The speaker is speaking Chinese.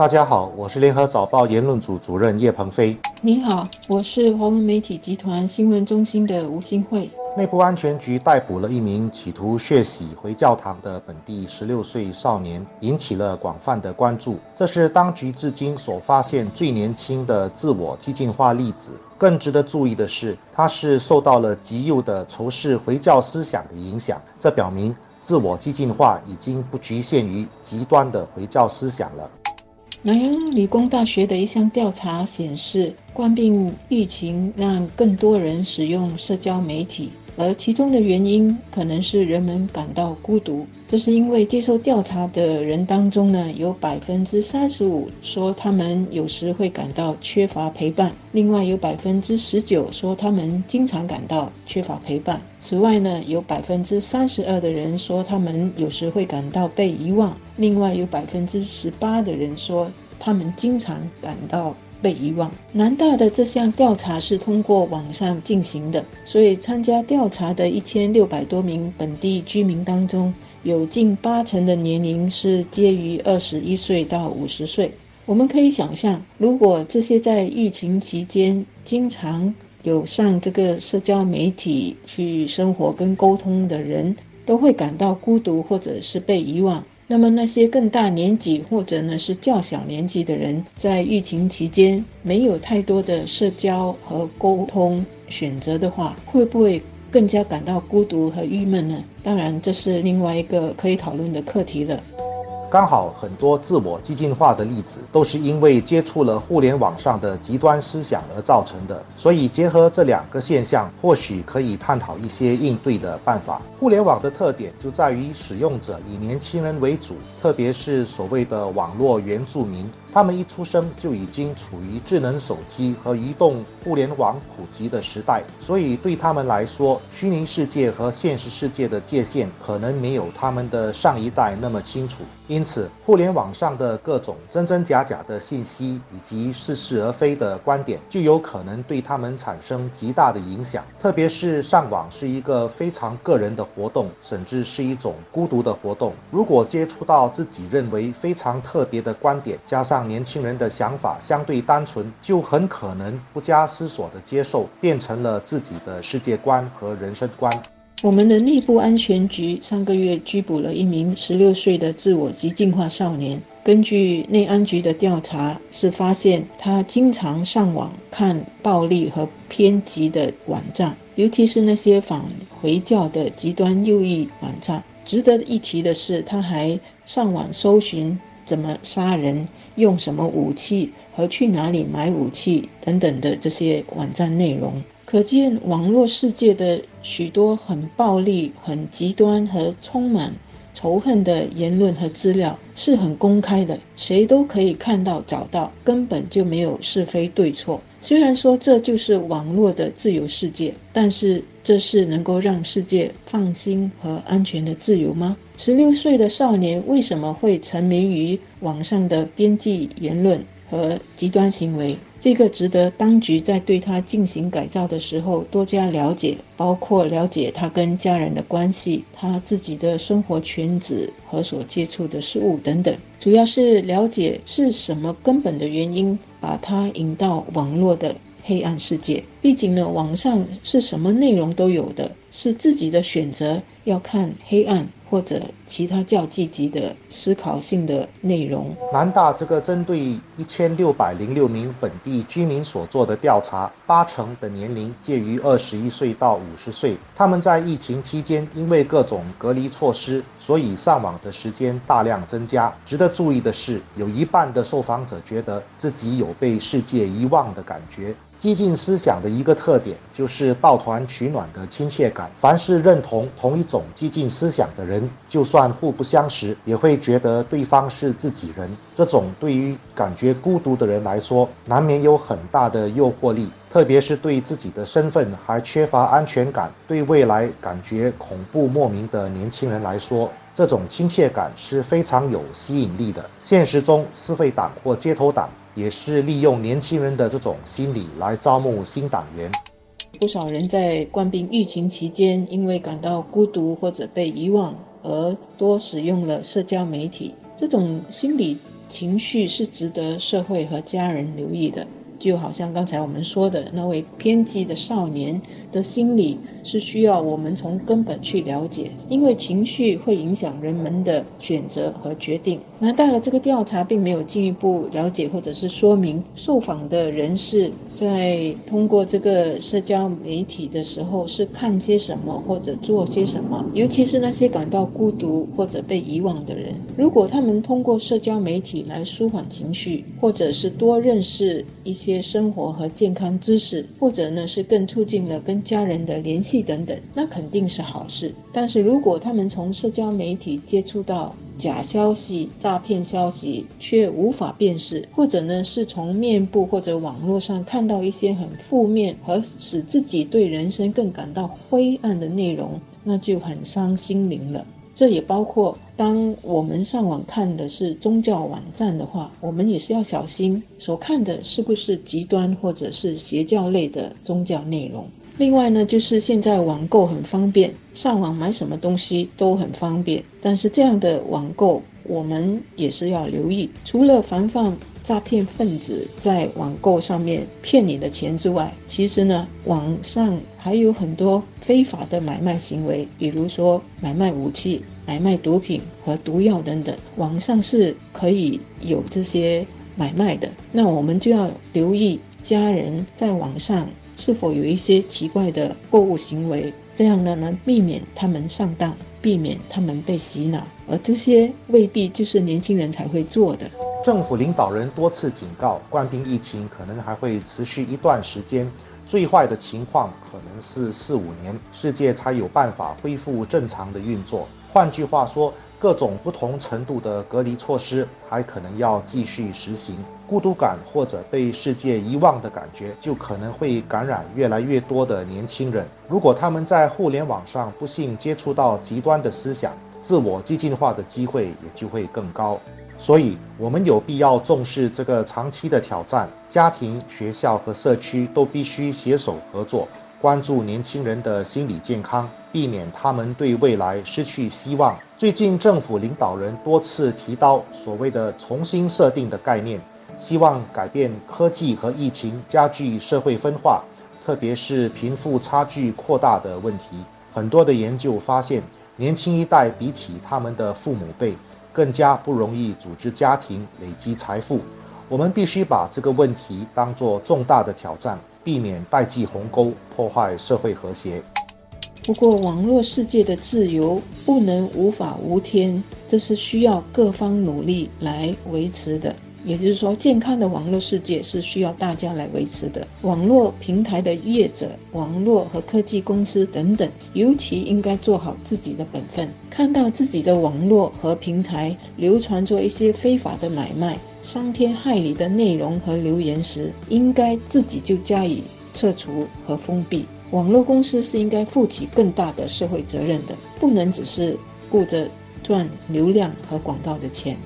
大家好，我是联合早报言论组主任叶鹏飞。你好，我是华文媒体集团新闻中心的吴新慧。内部安全局逮捕了一名企图血洗回教堂的本地十六岁少年，引起了广泛的关注。这是当局至今所发现最年轻的自我激进化例子。更值得注意的是，他是受到了极右的仇视回教思想的影响。这表明，自我激进化已经不局限于极端的回教思想了。南洋理工大学的一项调查显示，冠病疫情让更多人使用社交媒体。而其中的原因可能是人们感到孤独，这是因为接受调查的人当中呢，有百分之三十五说他们有时会感到缺乏陪伴，另外有百分之十九说他们经常感到缺乏陪伴。此外呢，有百分之三十二的人说他们有时会感到被遗忘，另外有百分之十八的人说他们经常感到。被遗忘。南大的这项调查是通过网上进行的，所以参加调查的一千六百多名本地居民当中，有近八成的年龄是介于二十一岁到五十岁。我们可以想象，如果这些在疫情期间经常有上这个社交媒体去生活跟沟通的人，都会感到孤独或者是被遗忘。那么那些更大年纪或者呢是较小年纪的人，在疫情期间没有太多的社交和沟通选择的话，会不会更加感到孤独和郁闷呢？当然，这是另外一个可以讨论的课题了。刚好很多自我激进化的例子都是因为接触了互联网上的极端思想而造成的，所以结合这两个现象，或许可以探讨一些应对的办法。互联网的特点就在于使用者以年轻人为主，特别是所谓的网络原住民。他们一出生就已经处于智能手机和移动互联网普及的时代，所以对他们来说，虚拟世界和现实世界的界限可能没有他们的上一代那么清楚。因此，互联网上的各种真真假假的信息以及似是而非的观点，就有可能对他们产生极大的影响。特别是上网是一个非常个人的活动，甚至是一种孤独的活动。如果接触到自己认为非常特别的观点，加上年轻人的想法相对单纯，就很可能不加思索地接受，变成了自己的世界观和人生观。我们的内部安全局上个月拘捕了一名十六岁的自我及进化少年。根据内安局的调查，是发现他经常上网看暴力和偏激的网站，尤其是那些反回教的极端右翼网站。值得一提的是，他还上网搜寻。怎么杀人？用什么武器？和去哪里买武器？等等的这些网站内容，可见网络世界的许多很暴力、很极端和充满仇恨的言论和资料是很公开的，谁都可以看到、找到，根本就没有是非对错。虽然说这就是网络的自由世界，但是这是能够让世界放心和安全的自由吗？十六岁的少年为什么会沉迷于网上的编辑言论和极端行为？这个值得当局在对他进行改造的时候多加了解，包括了解他跟家人的关系、他自己的生活圈子和所接触的事物等等。主要是了解是什么根本的原因把他引到网络的黑暗世界。毕竟呢，网上是什么内容都有的，是自己的选择，要看黑暗。或者其他较积极的思考性的内容。南大这个针对一千六百零六名本地居民所做的调查，八成的年龄介于二十一岁到五十岁。他们在疫情期间因为各种隔离措施，所以上网的时间大量增加。值得注意的是，有一半的受访者觉得自己有被世界遗忘的感觉。激进思想的一个特点就是抱团取暖的亲切感。凡是认同同一种激进思想的人，就算互不相识，也会觉得对方是自己人。这种对于感觉孤独的人来说，难免有很大的诱惑力。特别是对自己的身份还缺乏安全感、对未来感觉恐怖莫名的年轻人来说，这种亲切感是非常有吸引力的。现实中，私会党或街头党。也是利用年轻人的这种心理来招募新党员。不少人在冠病疫情期间，因为感到孤独或者被遗忘，而多使用了社交媒体。这种心理情绪是值得社会和家人留意的。就好像刚才我们说的那位偏激的少年的心理，是需要我们从根本去了解，因为情绪会影响人们的选择和决定。那到了这个调查，并没有进一步了解或者是说明受访的人士在通过这个社交媒体的时候是看些什么或者做些什么，尤其是那些感到孤独或者被遗忘的人，如果他们通过社交媒体来舒缓情绪，或者是多认识一些。些生活和健康知识，或者呢是更促进了跟家人的联系等等，那肯定是好事。但是如果他们从社交媒体接触到假消息、诈骗消息，却无法辨识，或者呢是从面部或者网络上看到一些很负面和使自己对人生更感到灰暗的内容，那就很伤心灵了。这也包括，当我们上网看的是宗教网站的话，我们也是要小心，所看的是不是极端或者是邪教类的宗教内容。另外呢，就是现在网购很方便，上网买什么东西都很方便，但是这样的网购，我们也是要留意，除了防范。诈骗分子在网购上面骗你的钱之外，其实呢，网上还有很多非法的买卖行为，比如说买卖武器、买卖毒品和毒药等等，网上是可以有这些买卖的。那我们就要留意家人在网上是否有一些奇怪的购物行为，这样呢，能避免他们上当，避免他们被洗脑，而这些未必就是年轻人才会做的。政府领导人多次警告，冠病疫情可能还会持续一段时间，最坏的情况可能是四五年，世界才有办法恢复正常的运作。换句话说，各种不同程度的隔离措施还可能要继续实行。孤独感或者被世界遗忘的感觉，就可能会感染越来越多的年轻人。如果他们在互联网上不幸接触到极端的思想，自我激进化的机会也就会更高。所以，我们有必要重视这个长期的挑战。家庭、学校和社区都必须携手合作，关注年轻人的心理健康，避免他们对未来失去希望。最近，政府领导人多次提到所谓的“重新设定”的概念，希望改变科技和疫情加剧社会分化，特别是贫富差距扩大的问题。很多的研究发现，年轻一代比起他们的父母辈。更加不容易组织家庭、累积财富。我们必须把这个问题当作重大的挑战，避免代际鸿沟，破坏社会和谐。不过，网络世界的自由不能无法无天，这是需要各方努力来维持的。也就是说，健康的网络世界是需要大家来维持的。网络平台的业者、网络和科技公司等等，尤其应该做好自己的本分。看到自己的网络和平台流传着一些非法的买卖、伤天害理的内容和留言时，应该自己就加以撤除和封闭。网络公司是应该负起更大的社会责任的，不能只是顾着赚流量和广告的钱。